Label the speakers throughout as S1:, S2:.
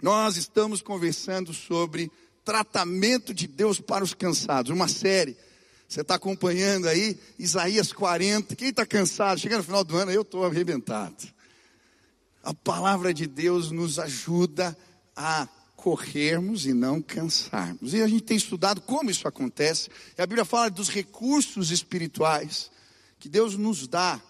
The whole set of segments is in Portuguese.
S1: Nós estamos conversando sobre tratamento de Deus para os cansados, uma série. Você está acompanhando aí Isaías 40. Quem está cansado? Chega no final do ano, eu estou arrebentado. A palavra de Deus nos ajuda a corrermos e não cansarmos. E a gente tem estudado como isso acontece. E a Bíblia fala dos recursos espirituais que Deus nos dá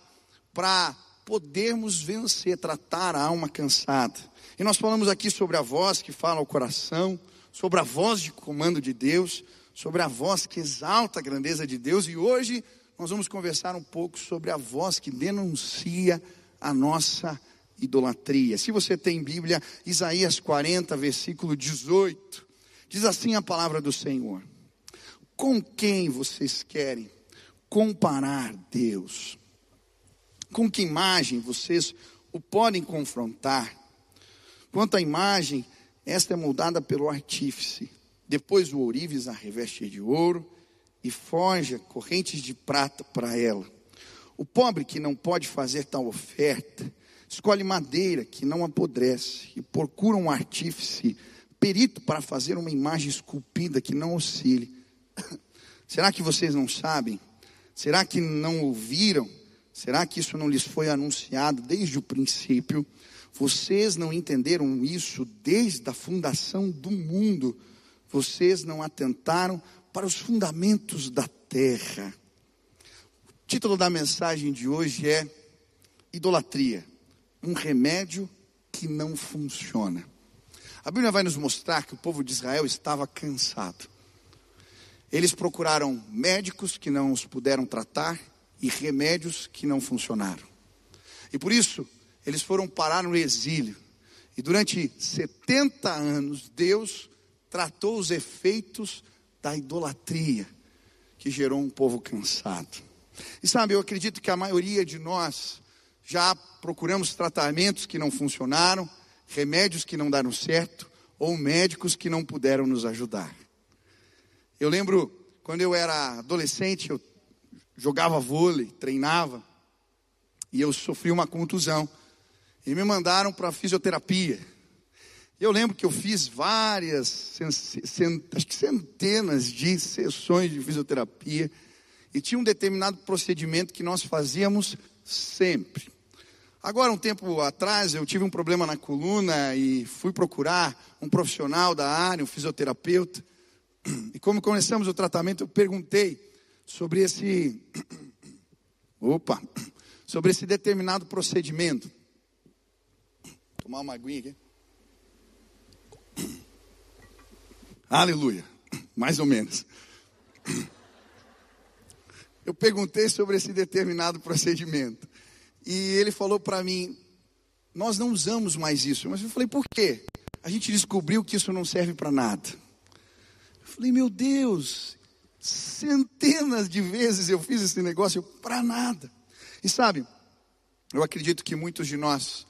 S1: para podermos vencer, tratar a alma cansada. E nós falamos aqui sobre a voz que fala ao coração, sobre a voz de comando de Deus, sobre a voz que exalta a grandeza de Deus, e hoje nós vamos conversar um pouco sobre a voz que denuncia a nossa idolatria. Se você tem Bíblia, Isaías 40, versículo 18, diz assim a palavra do Senhor: Com quem vocês querem comparar Deus? Com que imagem vocês o podem confrontar? Quanto à imagem, esta é moldada pelo artífice. Depois o ourives a reveste de ouro e forja correntes de prata para ela. O pobre que não pode fazer tal oferta, escolhe madeira que não apodrece e procura um artífice perito para fazer uma imagem esculpida que não oscile. Será que vocês não sabem? Será que não ouviram? Será que isso não lhes foi anunciado desde o princípio? Vocês não entenderam isso desde a fundação do mundo. Vocês não atentaram para os fundamentos da terra. O título da mensagem de hoje é Idolatria um remédio que não funciona. A Bíblia vai nos mostrar que o povo de Israel estava cansado. Eles procuraram médicos que não os puderam tratar e remédios que não funcionaram. E por isso, eles foram parar no exílio. E durante 70 anos, Deus tratou os efeitos da idolatria que gerou um povo cansado. E sabe, eu acredito que a maioria de nós já procuramos tratamentos que não funcionaram, remédios que não deram certo, ou médicos que não puderam nos ajudar. Eu lembro quando eu era adolescente, eu jogava vôlei, treinava, e eu sofri uma contusão. E me mandaram para fisioterapia. Eu lembro que eu fiz várias, acho que centenas de sessões de fisioterapia, e tinha um determinado procedimento que nós fazíamos sempre. Agora, um tempo atrás, eu tive um problema na coluna e fui procurar um profissional da área, um fisioterapeuta. E como começamos o tratamento, eu perguntei sobre esse. Opa! Sobre esse determinado procedimento. Tomar uma aguinha aqui. Aleluia. Mais ou menos. Eu perguntei sobre esse determinado procedimento. E ele falou para mim: Nós não usamos mais isso. Mas eu falei: Por quê? A gente descobriu que isso não serve para nada. Eu falei: Meu Deus, centenas de vezes eu fiz esse negócio para nada. E sabe, eu acredito que muitos de nós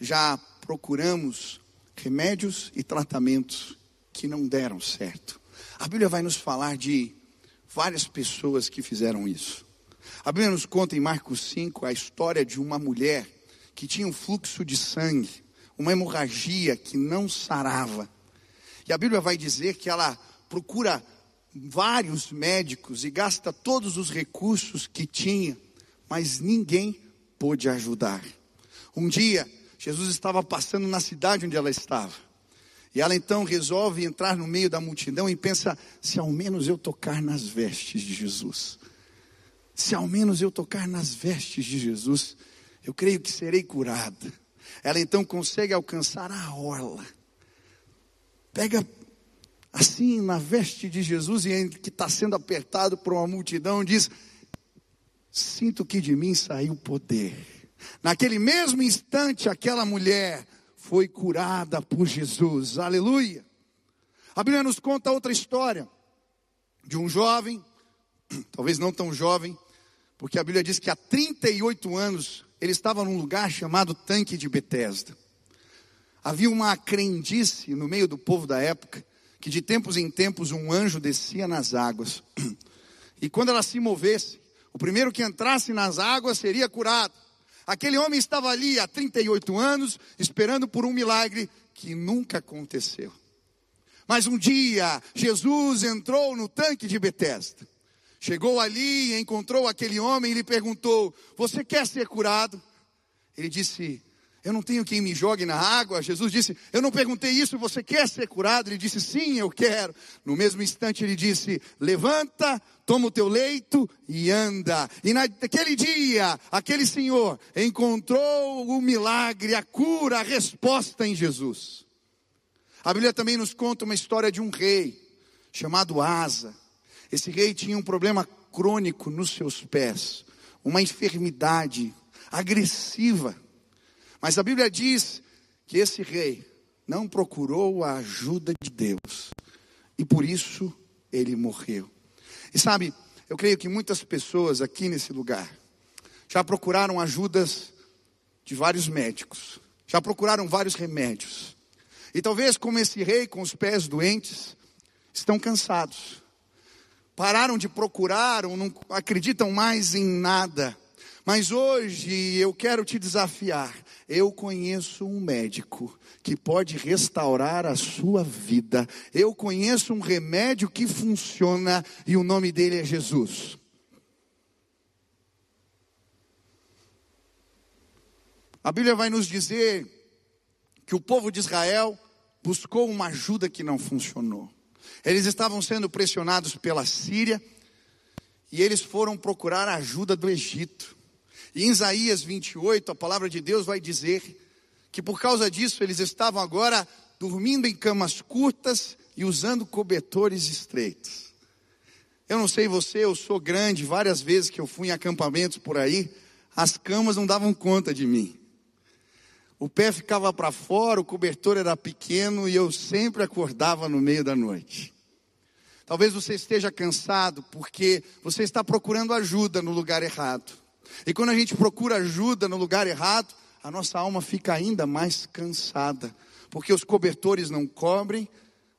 S1: já procuramos remédios e tratamentos que não deram certo. A Bíblia vai nos falar de várias pessoas que fizeram isso. A Bíblia nos conta em Marcos 5 a história de uma mulher que tinha um fluxo de sangue, uma hemorragia que não sarava. E a Bíblia vai dizer que ela procura vários médicos e gasta todos os recursos que tinha, mas ninguém pôde ajudar. Um dia, Jesus estava passando na cidade onde ela estava. E ela então resolve entrar no meio da multidão e pensa: se ao menos eu tocar nas vestes de Jesus, se ao menos eu tocar nas vestes de Jesus, eu creio que serei curada. Ela então consegue alcançar a orla. Pega assim na veste de Jesus e que está sendo apertado por uma multidão, diz: Sinto que de mim saiu poder. Naquele mesmo instante, aquela mulher foi curada por Jesus. Aleluia. A Bíblia nos conta outra história de um jovem, talvez não tão jovem, porque a Bíblia diz que há 38 anos ele estava num lugar chamado Tanque de Betesda. Havia uma crendice no meio do povo da época que de tempos em tempos um anjo descia nas águas. E quando ela se movesse, o primeiro que entrasse nas águas seria curado. Aquele homem estava ali há 38 anos, esperando por um milagre que nunca aconteceu. Mas um dia, Jesus entrou no tanque de Betesda. Chegou ali, encontrou aquele homem e lhe perguntou: Você quer ser curado? Ele disse: Eu não tenho quem me jogue na água. Jesus disse: Eu não perguntei isso, você quer ser curado? Ele disse: Sim, eu quero. No mesmo instante, ele disse: Levanta, toma o teu leito e anda. E naquele dia, aquele senhor encontrou o milagre, a cura, a resposta em Jesus. A Bíblia também nos conta uma história de um rei chamado Asa. Esse rei tinha um problema crônico nos seus pés, uma enfermidade agressiva. Mas a Bíblia diz que esse rei não procurou a ajuda de Deus e por isso ele morreu. E sabe, eu creio que muitas pessoas aqui nesse lugar já procuraram ajudas de vários médicos, já procuraram vários remédios. E talvez, como esse rei com os pés doentes, estão cansados pararam de procurar ou não acreditam mais em nada. Mas hoje eu quero te desafiar. Eu conheço um médico que pode restaurar a sua vida. Eu conheço um remédio que funciona e o nome dele é Jesus. A Bíblia vai nos dizer que o povo de Israel buscou uma ajuda que não funcionou. Eles estavam sendo pressionados pela Síria e eles foram procurar a ajuda do Egito. E em Isaías 28, a palavra de Deus vai dizer que por causa disso eles estavam agora dormindo em camas curtas e usando cobertores estreitos. Eu não sei você, eu sou grande, várias vezes que eu fui em acampamentos por aí, as camas não davam conta de mim. O pé ficava para fora, o cobertor era pequeno e eu sempre acordava no meio da noite. Talvez você esteja cansado porque você está procurando ajuda no lugar errado. E quando a gente procura ajuda no lugar errado, a nossa alma fica ainda mais cansada, porque os cobertores não cobrem,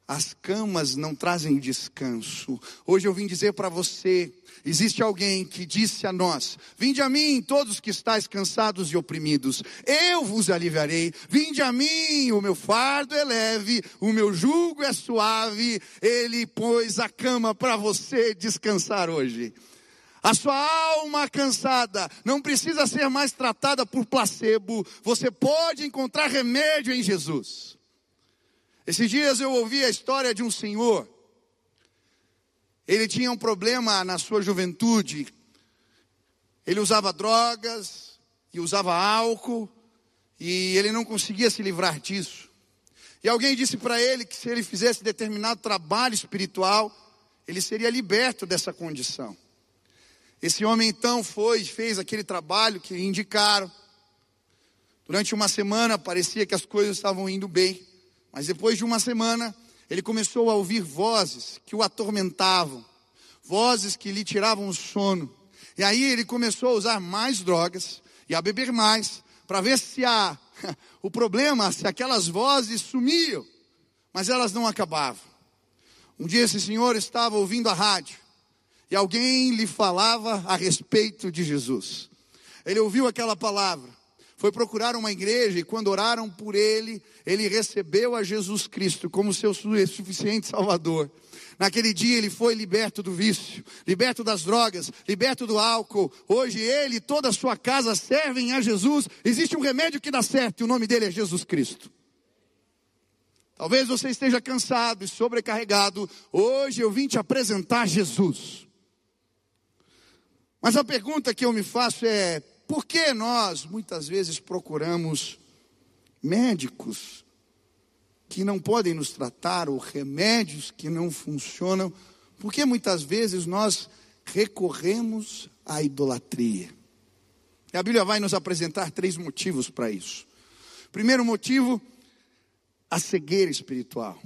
S1: as camas não trazem descanso. Hoje eu vim dizer para você Existe alguém que disse a nós: Vinde a mim, todos que estáis cansados e oprimidos, eu vos aliviarei. Vinde a mim, o meu fardo é leve, o meu jugo é suave. Ele pôs a cama para você descansar hoje. A sua alma cansada não precisa ser mais tratada por placebo. Você pode encontrar remédio em Jesus. Esses dias eu ouvi a história de um senhor ele tinha um problema na sua juventude. Ele usava drogas e usava álcool e ele não conseguia se livrar disso. E alguém disse para ele que se ele fizesse determinado trabalho espiritual, ele seria liberto dessa condição. Esse homem então foi e fez aquele trabalho que indicaram. Durante uma semana parecia que as coisas estavam indo bem, mas depois de uma semana ele começou a ouvir vozes que o atormentavam, vozes que lhe tiravam o sono. E aí ele começou a usar mais drogas e a beber mais, para ver se a, o problema, se aquelas vozes sumiam, mas elas não acabavam. Um dia esse senhor estava ouvindo a rádio e alguém lhe falava a respeito de Jesus. Ele ouviu aquela palavra foi procurar uma igreja e quando oraram por ele, ele recebeu a Jesus Cristo como seu suficiente Salvador. Naquele dia ele foi liberto do vício, liberto das drogas, liberto do álcool. Hoje ele e toda a sua casa servem a Jesus. Existe um remédio que dá certo e o nome dele é Jesus Cristo. Talvez você esteja cansado e sobrecarregado. Hoje eu vim te apresentar Jesus. Mas a pergunta que eu me faço é: por que nós muitas vezes procuramos médicos que não podem nos tratar ou remédios que não funcionam? Por que muitas vezes nós recorremos à idolatria? E a Bíblia vai nos apresentar três motivos para isso. Primeiro motivo, a cegueira espiritual.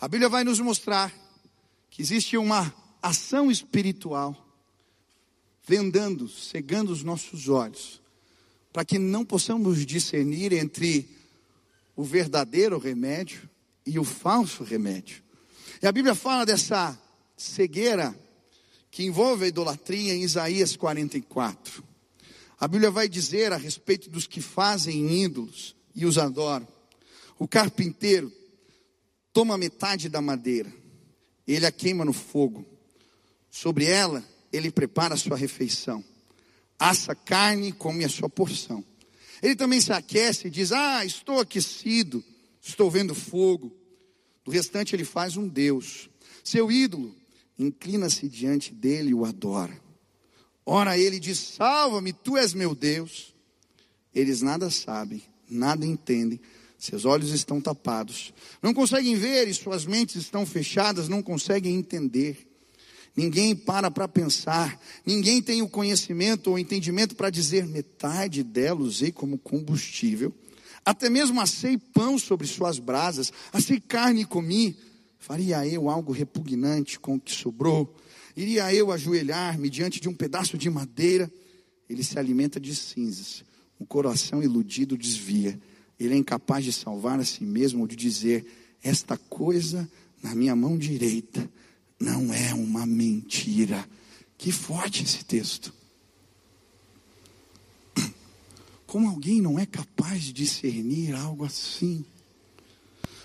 S1: A Bíblia vai nos mostrar que existe uma ação espiritual vendando, cegando os nossos olhos, para que não possamos discernir entre o verdadeiro remédio e o falso remédio. E a Bíblia fala dessa cegueira que envolve a idolatria em Isaías 44. A Bíblia vai dizer a respeito dos que fazem ídolos e os adoram. O carpinteiro toma metade da madeira, ele a queima no fogo. Sobre ela, ele prepara a sua refeição. Assa carne e come a sua porção. Ele também se aquece e diz: Ah, estou aquecido, estou vendo fogo. Do restante, ele faz um Deus. Seu ídolo inclina-se diante dele e o adora. Ora, ele diz: Salva-me, tu és meu Deus. Eles nada sabem, nada entendem, seus olhos estão tapados, não conseguem ver e suas mentes estão fechadas, não conseguem entender. Ninguém para para pensar, ninguém tem o conhecimento ou entendimento para dizer metade dela usei como combustível. Até mesmo assei pão sobre suas brasas, assei carne e comi. Faria eu algo repugnante com o que sobrou? Iria eu ajoelhar-me diante de um pedaço de madeira? Ele se alimenta de cinzas. O coração iludido desvia. Ele é incapaz de salvar a si mesmo ou de dizer: Esta coisa na minha mão direita não é uma mentira. Que forte esse texto. Como alguém não é capaz de discernir algo assim?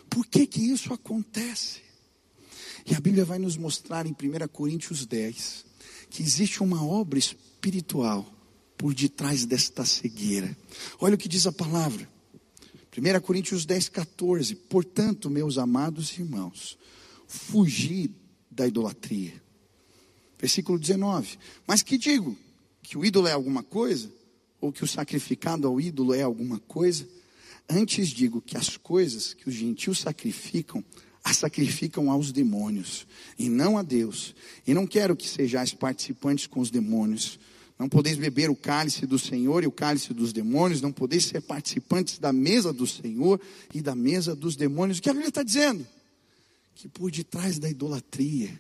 S1: Por que que isso acontece? E a Bíblia vai nos mostrar em 1 Coríntios 10 que existe uma obra espiritual por detrás desta cegueira. Olha o que diz a palavra. 1 Coríntios 10, 14. Portanto, meus amados irmãos, fugi da idolatria. Versículo 19. Mas que digo? Que o ídolo é alguma coisa? Ou que o sacrificado ao ídolo é alguma coisa? Antes digo que as coisas que os gentios sacrificam, a sacrificam aos demônios e não a Deus. E não quero que sejais participantes com os demônios. Não podeis beber o cálice do Senhor e o cálice dos demônios, não podeis ser participantes da mesa do Senhor e da mesa dos demônios. O que a Bíblia está dizendo? Que por detrás da idolatria,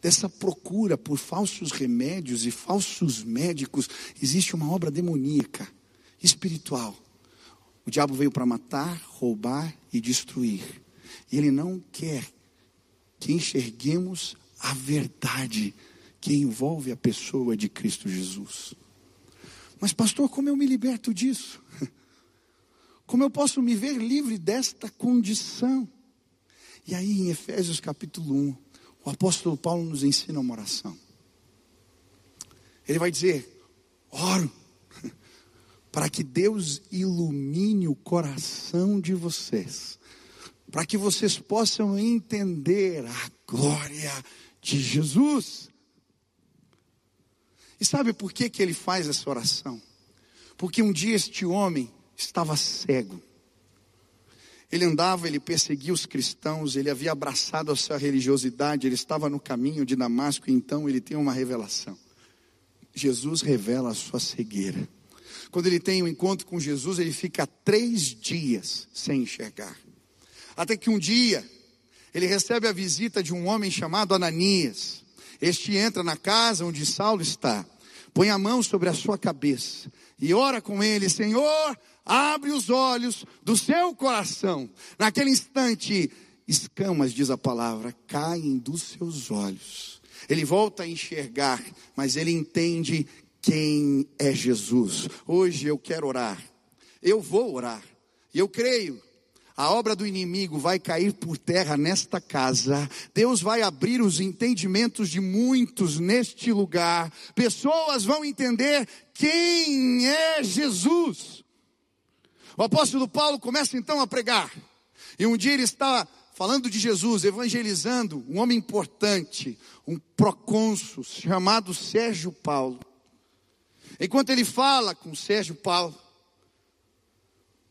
S1: dessa procura por falsos remédios e falsos médicos, existe uma obra demoníaca, espiritual. O diabo veio para matar, roubar e destruir. E ele não quer que enxerguemos a verdade que envolve a pessoa de Cristo Jesus. Mas, pastor, como eu me liberto disso? Como eu posso me ver livre desta condição? E aí, em Efésios capítulo 1, o apóstolo Paulo nos ensina uma oração. Ele vai dizer: oro para que Deus ilumine o coração de vocês para que vocês possam entender a glória de Jesus. E sabe por que, que ele faz essa oração? Porque um dia este homem estava cego. Ele andava, ele perseguia os cristãos, ele havia abraçado a sua religiosidade, ele estava no caminho de Damasco, e então ele tem uma revelação. Jesus revela a sua cegueira. Quando ele tem um encontro com Jesus, ele fica três dias sem enxergar. Até que um dia, ele recebe a visita de um homem chamado Ananias. Este entra na casa onde Saulo está, põe a mão sobre a sua cabeça e ora com ele: Senhor, abre os olhos do seu coração. Naquele instante, escamas, diz a palavra, caem dos seus olhos. Ele volta a enxergar, mas ele entende quem é Jesus. Hoje eu quero orar. Eu vou orar. E eu creio a obra do inimigo vai cair por terra nesta casa. Deus vai abrir os entendimentos de muitos neste lugar. Pessoas vão entender quem é Jesus. O apóstolo Paulo começa então a pregar. E um dia ele está falando de Jesus, evangelizando um homem importante, um procônsul chamado Sérgio Paulo. Enquanto ele fala com Sérgio Paulo,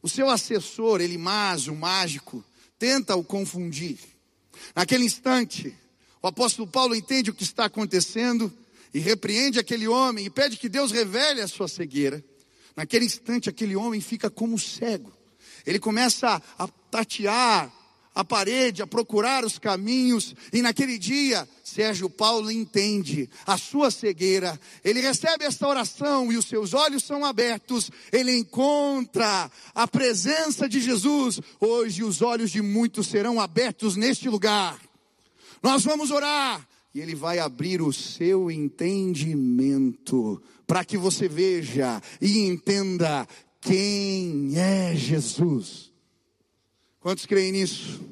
S1: o seu assessor, Elimás, o mágico, tenta o confundir. Naquele instante, o apóstolo Paulo entende o que está acontecendo e repreende aquele homem e pede que Deus revele a sua cegueira. Naquele instante, aquele homem fica como cego. Ele começa a tatear a parede, a procurar os caminhos, e naquele dia, Sérgio Paulo entende a sua cegueira, ele recebe esta oração e os seus olhos são abertos, ele encontra a presença de Jesus. Hoje, os olhos de muitos serão abertos neste lugar. Nós vamos orar, e ele vai abrir o seu entendimento, para que você veja e entenda quem é Jesus. Quantos creem nisso?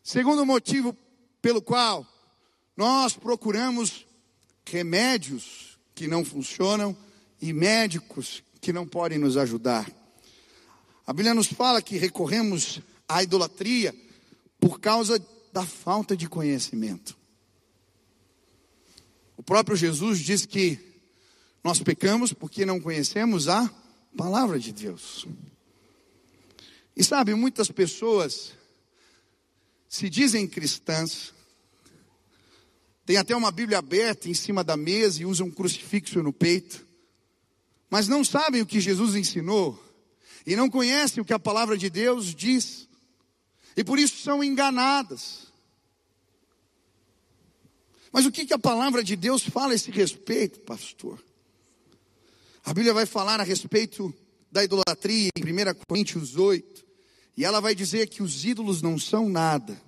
S1: Segundo motivo pelo qual nós procuramos remédios que não funcionam e médicos que não podem nos ajudar. A Bíblia nos fala que recorremos à idolatria por causa da falta de conhecimento. O próprio Jesus diz que nós pecamos porque não conhecemos a palavra de Deus. E sabe, muitas pessoas se dizem cristãs, tem até uma Bíblia aberta em cima da mesa e usam um crucifixo no peito, mas não sabem o que Jesus ensinou e não conhecem o que a palavra de Deus diz, e por isso são enganadas. Mas o que, que a palavra de Deus fala a esse respeito, pastor? A Bíblia vai falar a respeito da idolatria em 1 Coríntios 8, e ela vai dizer que os ídolos não são nada.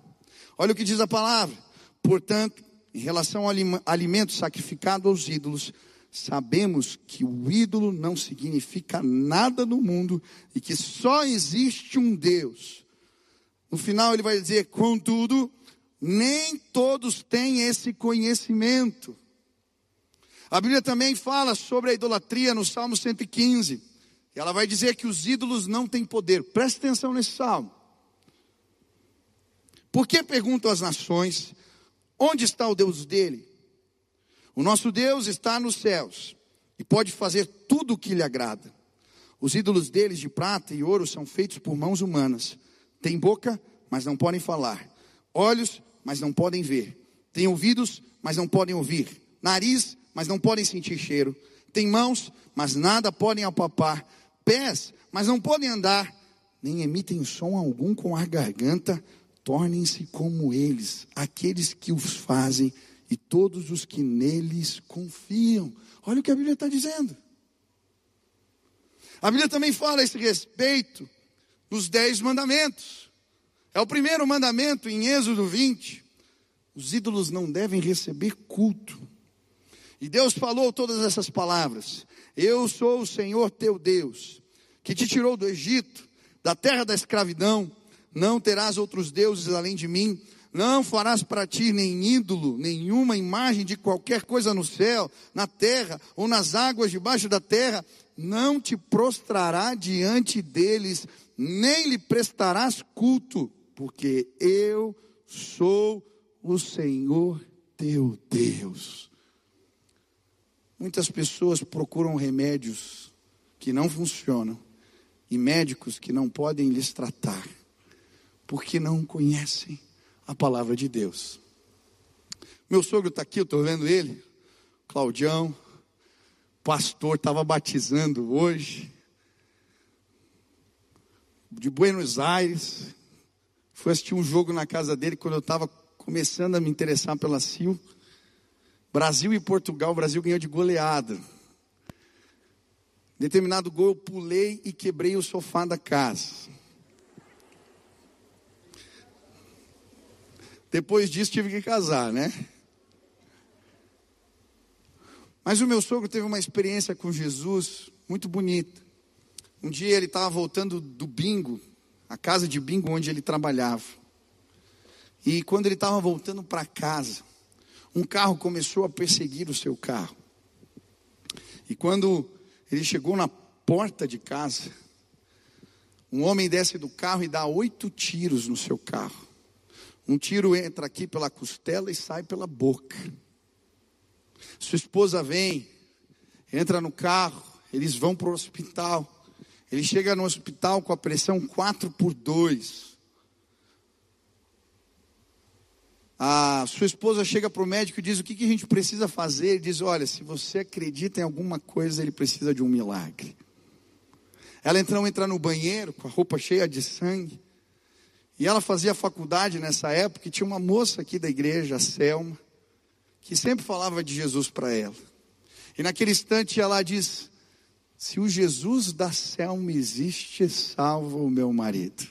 S1: Olha o que diz a palavra. Portanto, em relação ao alimento sacrificado aos ídolos, sabemos que o ídolo não significa nada no mundo e que só existe um Deus. No final ele vai dizer, contudo, nem todos têm esse conhecimento. A Bíblia também fala sobre a idolatria no Salmo 115. E ela vai dizer que os ídolos não têm poder. Preste atenção nesse salmo. Por que perguntam as nações: onde está o Deus dele? O nosso Deus está nos céus e pode fazer tudo o que lhe agrada. Os ídolos deles de prata e ouro são feitos por mãos humanas. Têm boca, mas não podem falar. Olhos, mas não podem ver. Têm ouvidos, mas não podem ouvir. Nariz, mas não podem sentir cheiro. Têm mãos, mas nada podem apalpar. Pés, mas não podem andar. Nem emitem som algum com a garganta. Tornem-se como eles, aqueles que os fazem e todos os que neles confiam. Olha o que a Bíblia está dizendo. A Bíblia também fala a esse respeito dos dez mandamentos. É o primeiro mandamento em Êxodo 20. Os ídolos não devem receber culto. E Deus falou todas essas palavras. Eu sou o Senhor teu Deus, que te tirou do Egito, da terra da escravidão. Não terás outros deuses além de mim. Não farás para ti nem ídolo, nenhuma imagem de qualquer coisa no céu, na terra ou nas águas debaixo da terra. Não te prostrará diante deles, nem lhe prestarás culto, porque eu sou o Senhor teu Deus. Muitas pessoas procuram remédios que não funcionam e médicos que não podem lhes tratar, porque não conhecem a palavra de Deus. Meu sogro está aqui, eu estou vendo ele, Claudião, pastor, estava batizando hoje, de Buenos Aires, foi assistir um jogo na casa dele quando eu estava começando a me interessar pela Sil. Brasil e Portugal, o Brasil ganhou de goleada. Determinado gol, eu pulei e quebrei o sofá da casa. Depois disso tive que casar, né? Mas o meu sogro teve uma experiência com Jesus muito bonita. Um dia ele estava voltando do bingo, a casa de bingo onde ele trabalhava. E quando ele estava voltando para casa, um carro começou a perseguir o seu carro. E quando ele chegou na porta de casa, um homem desce do carro e dá oito tiros no seu carro. Um tiro entra aqui pela costela e sai pela boca. Sua esposa vem, entra no carro, eles vão para o hospital. Ele chega no hospital com a pressão 4 por 2. A sua esposa chega para o médico e diz: O que, que a gente precisa fazer? Ele diz: Olha, se você acredita em alguma coisa, ele precisa de um milagre. Ela então entra no banheiro com a roupa cheia de sangue. E ela fazia faculdade nessa época e tinha uma moça aqui da igreja, a Selma, que sempre falava de Jesus para ela. E naquele instante ela diz: Se o Jesus da Selma existe, salva o meu marido.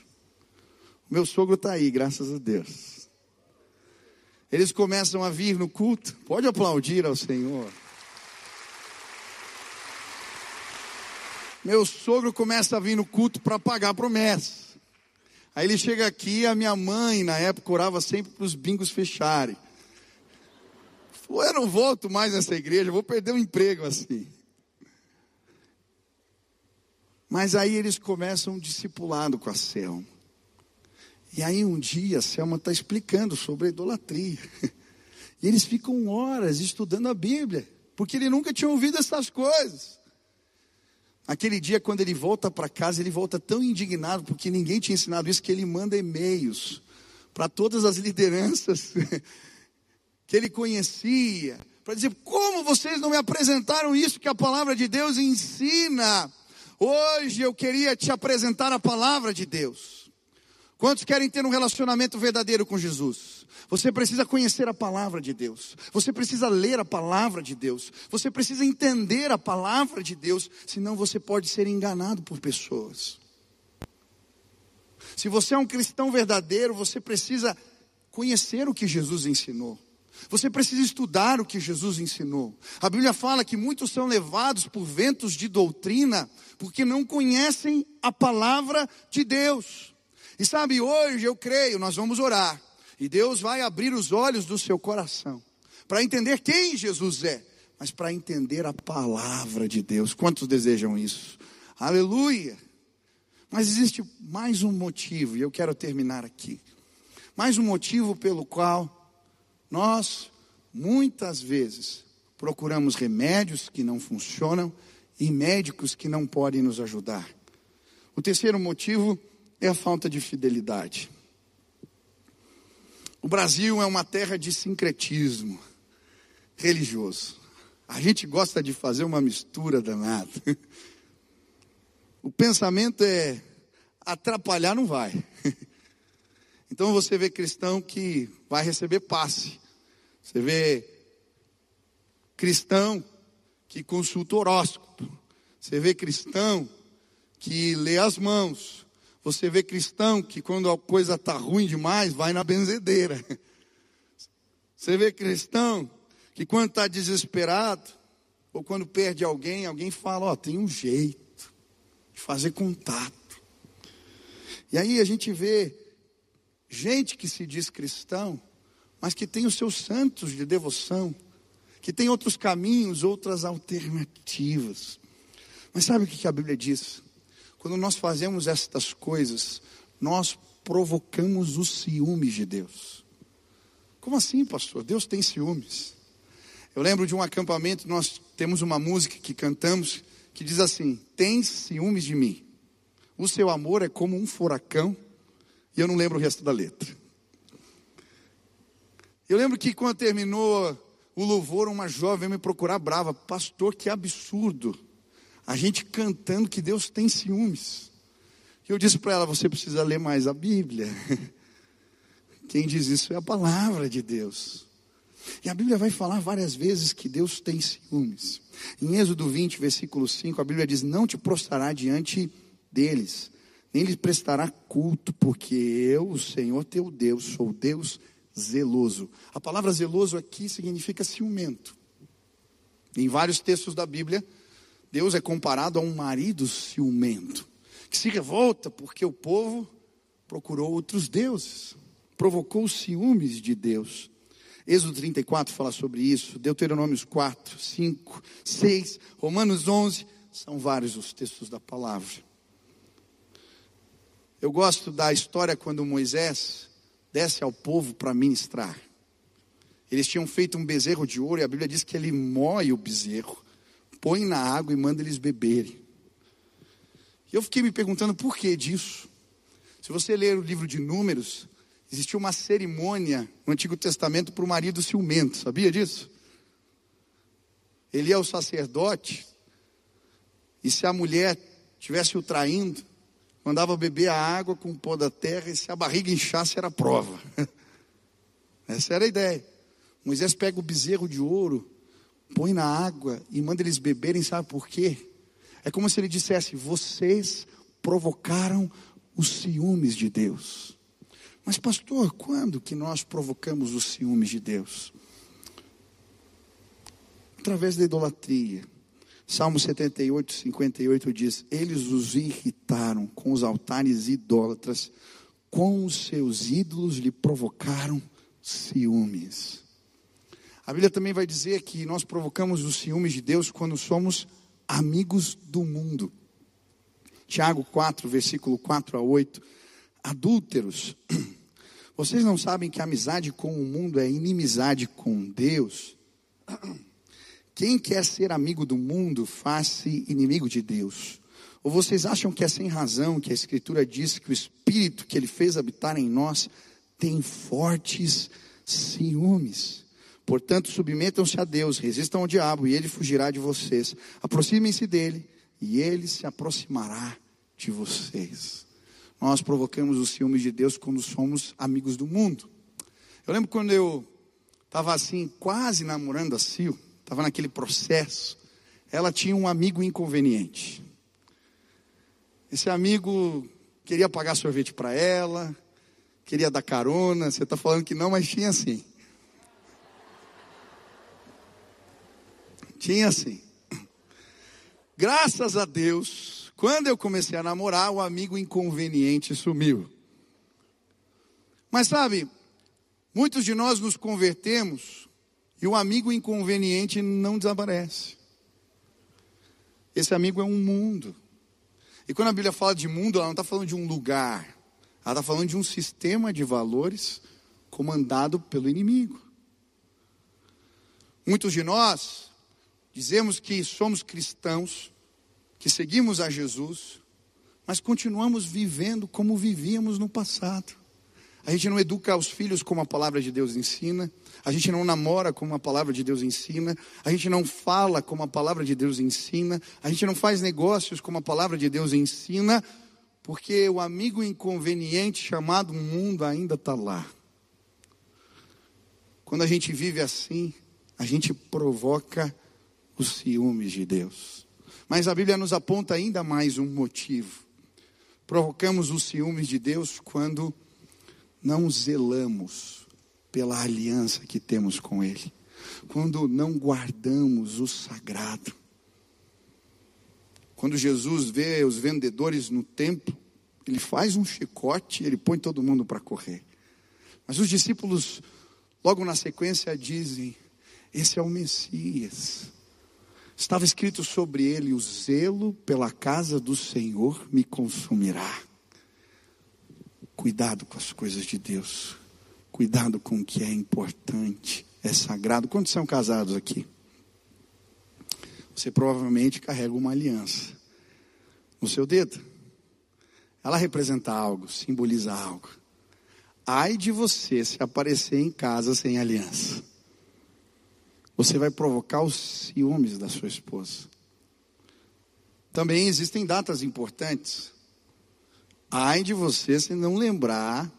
S1: O meu sogro está aí, graças a Deus. Eles começam a vir no culto. Pode aplaudir ao Senhor. Meu sogro começa a vir no culto para pagar a promessa. Aí ele chega aqui, a minha mãe, na época, orava sempre para os bingos fecharem. Eu não volto mais nessa igreja, vou perder o um emprego assim. Mas aí eles começam um discipulado com a Selma. E aí um dia a Selma está explicando sobre a idolatria. E eles ficam horas estudando a Bíblia, porque ele nunca tinha ouvido essas coisas. Aquele dia, quando ele volta para casa, ele volta tão indignado, porque ninguém tinha ensinado isso, que ele manda e-mails para todas as lideranças que ele conhecia, para dizer: como vocês não me apresentaram isso que a palavra de Deus ensina? Hoje eu queria te apresentar a palavra de Deus. Quantos querem ter um relacionamento verdadeiro com Jesus? Você precisa conhecer a palavra de Deus. Você precisa ler a palavra de Deus. Você precisa entender a palavra de Deus, senão você pode ser enganado por pessoas. Se você é um cristão verdadeiro, você precisa conhecer o que Jesus ensinou. Você precisa estudar o que Jesus ensinou. A Bíblia fala que muitos são levados por ventos de doutrina porque não conhecem a palavra de Deus. E sabe, hoje eu creio, nós vamos orar. E Deus vai abrir os olhos do seu coração para entender quem Jesus é, mas para entender a palavra de Deus. Quantos desejam isso? Aleluia! Mas existe mais um motivo, e eu quero terminar aqui. Mais um motivo pelo qual nós, muitas vezes, procuramos remédios que não funcionam e médicos que não podem nos ajudar. O terceiro motivo é a falta de fidelidade. O Brasil é uma terra de sincretismo religioso. A gente gosta de fazer uma mistura danada. O pensamento é atrapalhar não vai. Então você vê cristão que vai receber passe. Você vê cristão que consulta horóscopo. Você vê cristão que lê as mãos. Você vê cristão que quando a coisa está ruim demais, vai na benzedeira. Você vê cristão que quando está desesperado, ou quando perde alguém, alguém fala, ó, oh, tem um jeito de fazer contato. E aí a gente vê gente que se diz cristão, mas que tem os seus santos de devoção, que tem outros caminhos, outras alternativas. Mas sabe o que a Bíblia diz? Quando nós fazemos estas coisas, nós provocamos os ciúmes de Deus. Como assim, pastor? Deus tem ciúmes. Eu lembro de um acampamento, nós temos uma música que cantamos que diz assim: Tem ciúmes de mim. O seu amor é como um furacão. E eu não lembro o resto da letra. Eu lembro que quando terminou o louvor, uma jovem me procurar brava, pastor, que absurdo a gente cantando que Deus tem ciúmes. Eu disse para ela: você precisa ler mais a Bíblia. Quem diz isso é a palavra de Deus. E a Bíblia vai falar várias vezes que Deus tem ciúmes. Em Êxodo 20, versículo 5, a Bíblia diz: Não te prostrará diante deles, nem lhes prestará culto, porque eu, o Senhor teu Deus, sou Deus zeloso. A palavra zeloso aqui significa ciumento. Em vários textos da Bíblia, Deus é comparado a um marido ciumento, que se revolta porque o povo procurou outros deuses, provocou ciúmes de Deus. Êxodo 34 fala sobre isso, Deuteronômios 4, 5, 6, Romanos 11, são vários os textos da palavra. Eu gosto da história quando Moisés desce ao povo para ministrar. Eles tinham feito um bezerro de ouro e a Bíblia diz que ele moe o bezerro põe na água e manda eles beberem. Eu fiquei me perguntando por que disso. Se você ler o livro de Números, existia uma cerimônia no Antigo Testamento para o marido ciumento, sabia disso? Ele é o sacerdote, e se a mulher tivesse o traindo, mandava beber a água com o pó da terra, e se a barriga inchasse, era prova. Essa era a ideia. Moisés pega o bezerro de ouro, põe na água e manda eles beberem, sabe por quê? É como se ele dissesse: vocês provocaram os ciúmes de Deus. Mas, pastor, quando que nós provocamos os ciúmes de Deus? Através da idolatria. Salmo 78, 58 diz: Eles os irritaram com os altares idólatras, com os seus ídolos lhe provocaram ciúmes. A Bíblia também vai dizer que nós provocamos os ciúmes de Deus quando somos amigos do mundo. Tiago 4, versículo 4 a 8. Adúlteros, vocês não sabem que amizade com o mundo é inimizade com Deus? Quem quer ser amigo do mundo, faz-se inimigo de Deus. Ou vocês acham que é sem razão que a Escritura diz que o Espírito que Ele fez habitar em nós tem fortes ciúmes? Portanto, submetam-se a Deus, resistam ao diabo e ele fugirá de vocês. Aproximem-se dele e ele se aproximará de vocês. Nós provocamos os ciúmes de Deus quando somos amigos do mundo. Eu lembro quando eu estava assim, quase namorando a Sil, estava naquele processo. Ela tinha um amigo inconveniente. Esse amigo queria pagar sorvete para ela, queria dar carona. Você está falando que não, mas tinha assim. Tinha assim. Graças a Deus, quando eu comecei a namorar, o amigo inconveniente sumiu. Mas sabe, muitos de nós nos convertemos e o amigo inconveniente não desaparece. Esse amigo é um mundo. E quando a Bíblia fala de mundo, ela não está falando de um lugar, ela está falando de um sistema de valores comandado pelo inimigo. Muitos de nós dizemos que somos cristãos, que seguimos a Jesus, mas continuamos vivendo como vivíamos no passado. A gente não educa os filhos como a palavra de Deus ensina. A gente não namora como a palavra de Deus ensina. A gente não fala como a palavra de Deus ensina. A gente não faz negócios como a palavra de Deus ensina. Porque o amigo inconveniente chamado mundo ainda está lá. Quando a gente vive assim, a gente provoca os ciúmes de Deus. Mas a Bíblia nos aponta ainda mais um motivo. Provocamos os ciúmes de Deus quando não zelamos pela aliança que temos com Ele, quando não guardamos o sagrado. Quando Jesus vê os vendedores no templo, ele faz um chicote, ele põe todo mundo para correr. Mas os discípulos, logo na sequência, dizem: Esse é o Messias. Estava escrito sobre ele: O zelo pela casa do Senhor me consumirá. Cuidado com as coisas de Deus. Cuidado com o que é importante, é sagrado. Quantos são casados aqui? Você provavelmente carrega uma aliança no seu dedo. Ela representa algo, simboliza algo. Ai de você se aparecer em casa sem aliança. Você vai provocar os ciúmes da sua esposa. Também existem datas importantes. Ai de você se não lembrar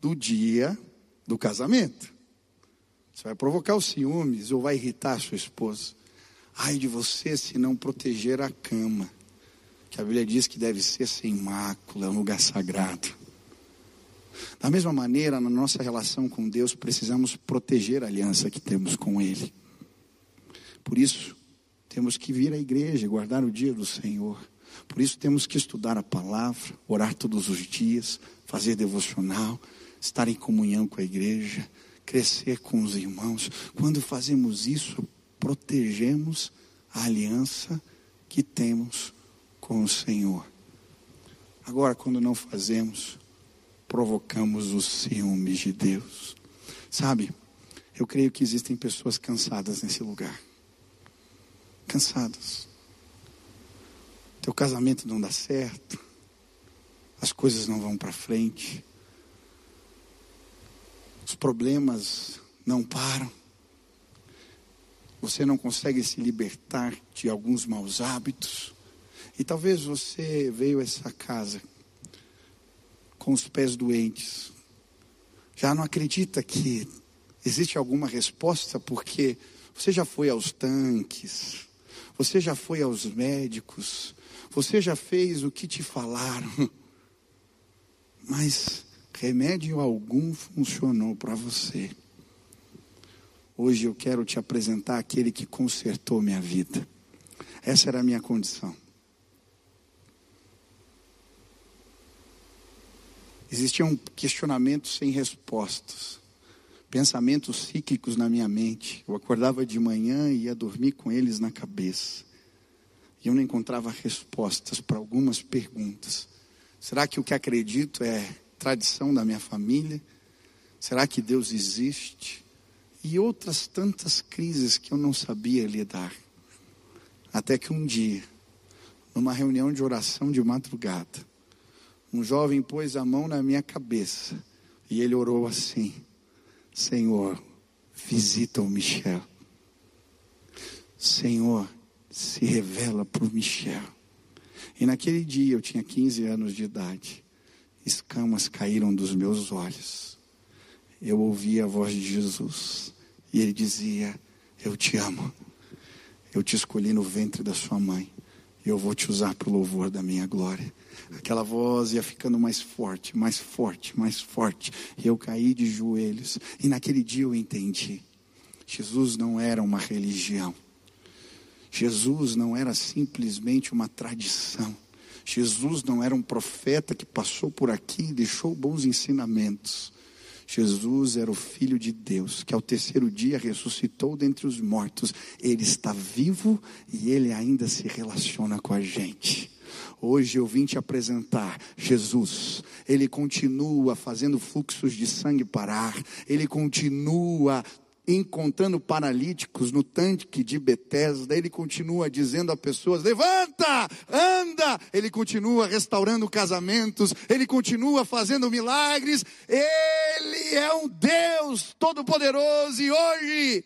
S1: do dia do casamento. Você vai provocar os ciúmes ou vai irritar a sua esposa. Ai de você se não proteger a cama, que a Bíblia diz que deve ser sem mácula, um lugar sagrado. Da mesma maneira, na nossa relação com Deus, precisamos proteger a aliança que temos com Ele. Por isso, temos que vir à igreja, guardar o dia do Senhor. Por isso temos que estudar a palavra, orar todos os dias, fazer devocional, estar em comunhão com a igreja, crescer com os irmãos. Quando fazemos isso, protegemos a aliança que temos com o Senhor. Agora, quando não fazemos, provocamos os ciúmes de Deus. Sabe, eu creio que existem pessoas cansadas nesse lugar. Cansadas teu casamento não dá certo, as coisas não vão para frente, os problemas não param, você não consegue se libertar de alguns maus hábitos, e talvez você veio a essa casa com os pés doentes, já não acredita que existe alguma resposta, porque você já foi aos tanques, você já foi aos médicos, você já fez o que te falaram, mas remédio algum funcionou para você. Hoje eu quero te apresentar aquele que consertou minha vida. Essa era a minha condição. Existiam questionamentos sem respostas, pensamentos psíquicos na minha mente. Eu acordava de manhã e ia dormir com eles na cabeça. E eu não encontrava respostas para algumas perguntas. Será que o que acredito é tradição da minha família? Será que Deus existe? E outras tantas crises que eu não sabia lidar. Até que um dia, numa reunião de oração de madrugada, um jovem pôs a mão na minha cabeça e ele orou assim: Senhor, visita o Michel. Senhor, se revela para o Michel. E naquele dia eu tinha 15 anos de idade. Escamas caíram dos meus olhos. Eu ouvi a voz de Jesus e ele dizia: Eu te amo. Eu te escolhi no ventre da sua mãe. Eu vou te usar para o louvor da minha glória. Aquela voz ia ficando mais forte, mais forte, mais forte. E eu caí de joelhos. E naquele dia eu entendi: Jesus não era uma religião. Jesus não era simplesmente uma tradição. Jesus não era um profeta que passou por aqui e deixou bons ensinamentos. Jesus era o Filho de Deus, que ao terceiro dia ressuscitou dentre os mortos. Ele está vivo e ele ainda se relaciona com a gente. Hoje eu vim te apresentar Jesus. Ele continua fazendo fluxos de sangue parar. Ele continua encontrando paralíticos no tanque de Betesda, ele continua dizendo a pessoas: levanta, anda. Ele continua restaurando casamentos, ele continua fazendo milagres. Ele é um Deus todo-poderoso e hoje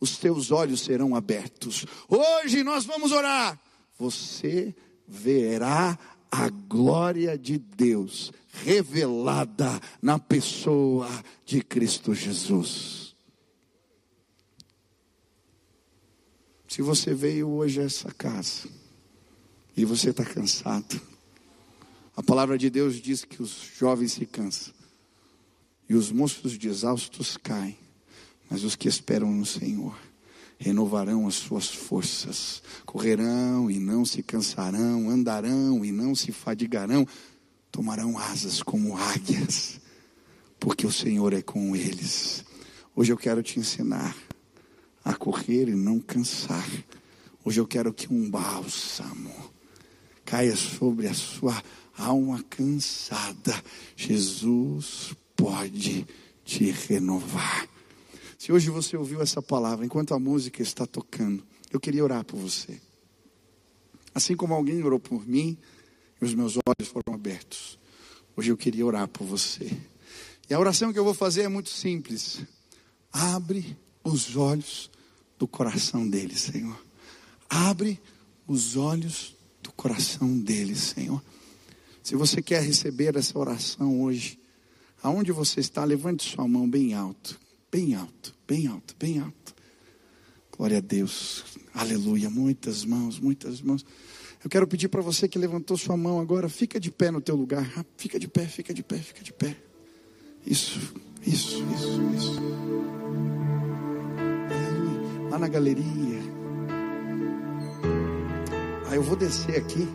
S1: os teus olhos serão abertos. Hoje nós vamos orar. Você verá a glória de Deus revelada na pessoa de Cristo Jesus. Se você veio hoje a essa casa e você está cansado, a palavra de Deus diz que os jovens se cansam e os moços de exaustos caem, mas os que esperam no Senhor renovarão as suas forças, correrão e não se cansarão, andarão e não se fadigarão, tomarão asas como águias, porque o Senhor é com eles. Hoje eu quero te ensinar a correr e não cansar. Hoje eu quero que um bálsamo caia sobre a sua alma cansada. Jesus pode te renovar. Se hoje você ouviu essa palavra, enquanto a música está tocando, eu queria orar por você. Assim como alguém orou por mim, e os meus olhos foram abertos. Hoje eu queria orar por você. E a oração que eu vou fazer é muito simples. Abre os olhos do coração dele, Senhor. Abre os olhos do coração dele, Senhor. Se você quer receber essa oração hoje, aonde você está, levante sua mão bem alto bem alto, bem alto, bem alto. Glória a Deus, aleluia. Muitas mãos, muitas mãos. Eu quero pedir para você que levantou sua mão agora, fica de pé no teu lugar. Fica de pé, fica de pé, fica de pé. Isso, isso, isso, isso. Na galeria. Ah, eu vou descer aqui.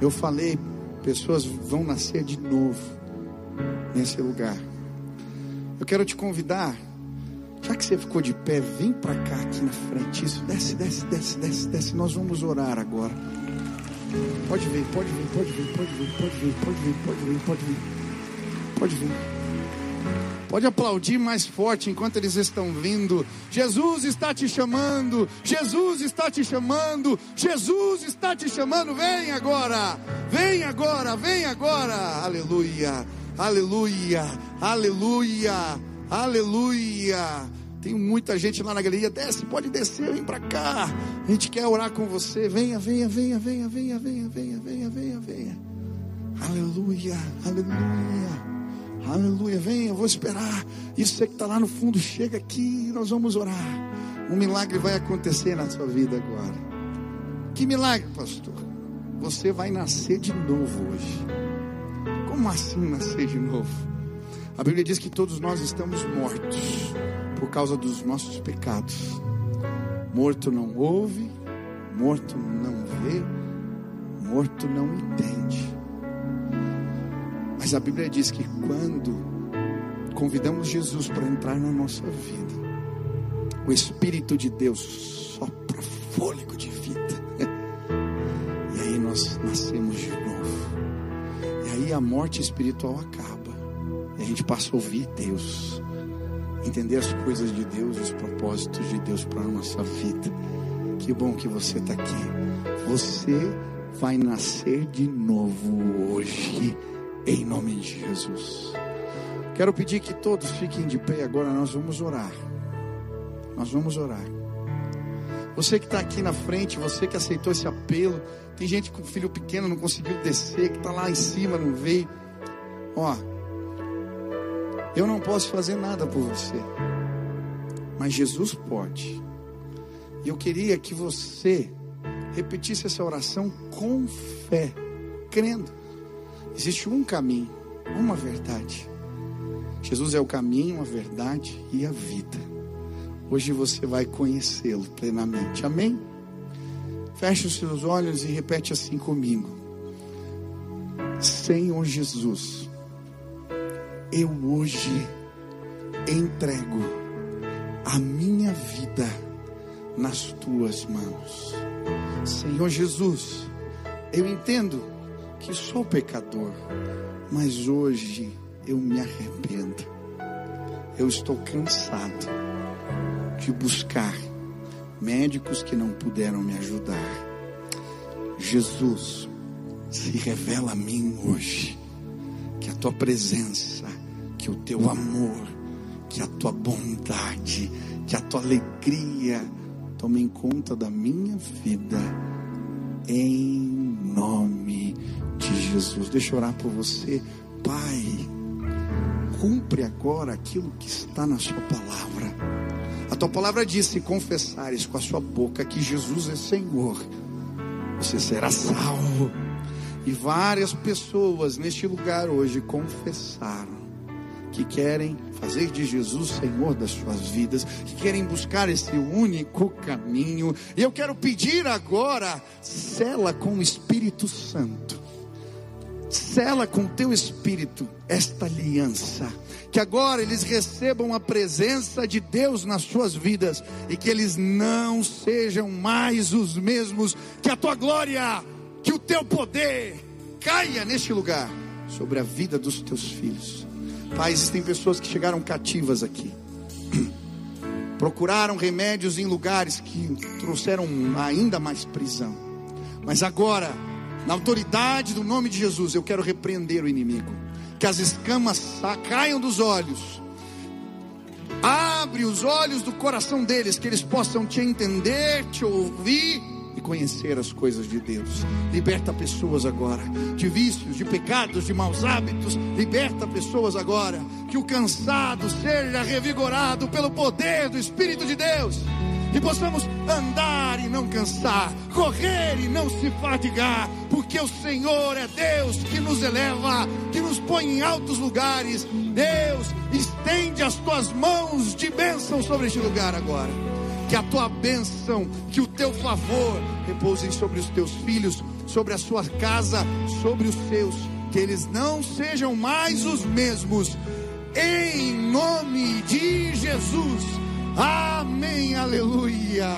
S1: Eu falei Pessoas vão nascer de novo nesse lugar. Eu quero te convidar, já que você ficou de pé, vem para cá aqui na frente. Isso, desce, desce, desce, desce, desce. Nós vamos orar agora. Pode vir, pode vir, pode vir, pode vir, pode vir, pode vir, pode vir, pode vir. Pode vir. Aplaudir mais forte enquanto eles estão vindo. Jesus está te chamando. Jesus está te chamando. Jesus está te chamando. Vem agora. Vem agora. Vem agora. Aleluia. Aleluia. Aleluia. Aleluia. Tem muita gente lá na galeria. Desce, pode descer, vem para cá. A gente quer orar com você. Venha, venha, venha, venha, venha, venha, venha, venha, venha. Aleluia. Aleluia. Aleluia, vem, eu vou esperar. Isso você que está lá no fundo, chega aqui, nós vamos orar. Um milagre vai acontecer na sua vida agora. Que milagre, pastor? Você vai nascer de novo hoje. Como assim nascer de novo? A Bíblia diz que todos nós estamos mortos por causa dos nossos pecados. Morto não ouve, morto não vê, morto não entende. Mas a Bíblia diz que quando convidamos Jesus para entrar na nossa vida, o Espírito de Deus sopra fôlego de vida. E aí nós nascemos de novo. E aí a morte espiritual acaba. E a gente passa a ouvir Deus. Entender as coisas de Deus, os propósitos de Deus para a nossa vida. Que bom que você está aqui. Você vai nascer de novo hoje, em nome de Jesus. Quero pedir que todos fiquem de pé agora, nós vamos orar. Nós vamos orar. Você que está aqui na frente, você que aceitou esse apelo, tem gente com filho pequeno não conseguiu descer, que está lá em cima não veio. Ó, eu não posso fazer nada por você, mas Jesus pode. E eu queria que você repetisse essa oração com fé, crendo. Existe um caminho, uma verdade. Jesus é o caminho, a verdade e a vida. Hoje você vai conhecê-lo plenamente. Amém? Feche os seus olhos e repete assim comigo. Senhor Jesus, eu hoje entrego a minha vida nas tuas mãos. Senhor Jesus, eu entendo que sou pecador, mas hoje eu me arrependo. Eu estou cansado de buscar médicos que não puderam me ajudar. Jesus, se revela a mim hoje, que a tua presença, que o teu amor, que a tua bondade, que a tua alegria tomem conta da minha vida, em nome de Jesus. Deixa eu orar por você, Pai. Cumpre agora aquilo que está na Sua palavra. A tua palavra diz: se confessares com a sua boca que Jesus é Senhor, você será salvo. E várias pessoas neste lugar hoje confessaram que querem fazer de Jesus Senhor das suas vidas, que querem buscar esse único caminho. E eu quero pedir agora, cela com o Espírito Santo. Cela com teu espírito esta aliança, que agora eles recebam a presença de Deus nas suas vidas e que eles não sejam mais os mesmos, que a tua glória, que o teu poder caia neste lugar sobre a vida dos teus filhos. Pai, existem pessoas que chegaram cativas aqui. Procuraram remédios em lugares que trouxeram ainda mais prisão. Mas agora, na autoridade do nome de Jesus, eu quero repreender o inimigo. Que as escamas caiam dos olhos. Abre os olhos do coração deles, que eles possam te entender, te ouvir e conhecer as coisas de Deus. Liberta pessoas agora de vícios, de pecados, de maus hábitos. Liberta pessoas agora. Que o cansado seja revigorado pelo poder do Espírito de Deus. E possamos andar e não cansar, correr e não se fadigar, porque o Senhor é Deus que nos eleva, que nos põe em altos lugares. Deus, estende as tuas mãos de bênção sobre este lugar agora que a tua bênção, que o teu favor repousem sobre os teus filhos, sobre a sua casa, sobre os seus, que eles não sejam mais os mesmos, em nome de Jesus. Amém, aleluia.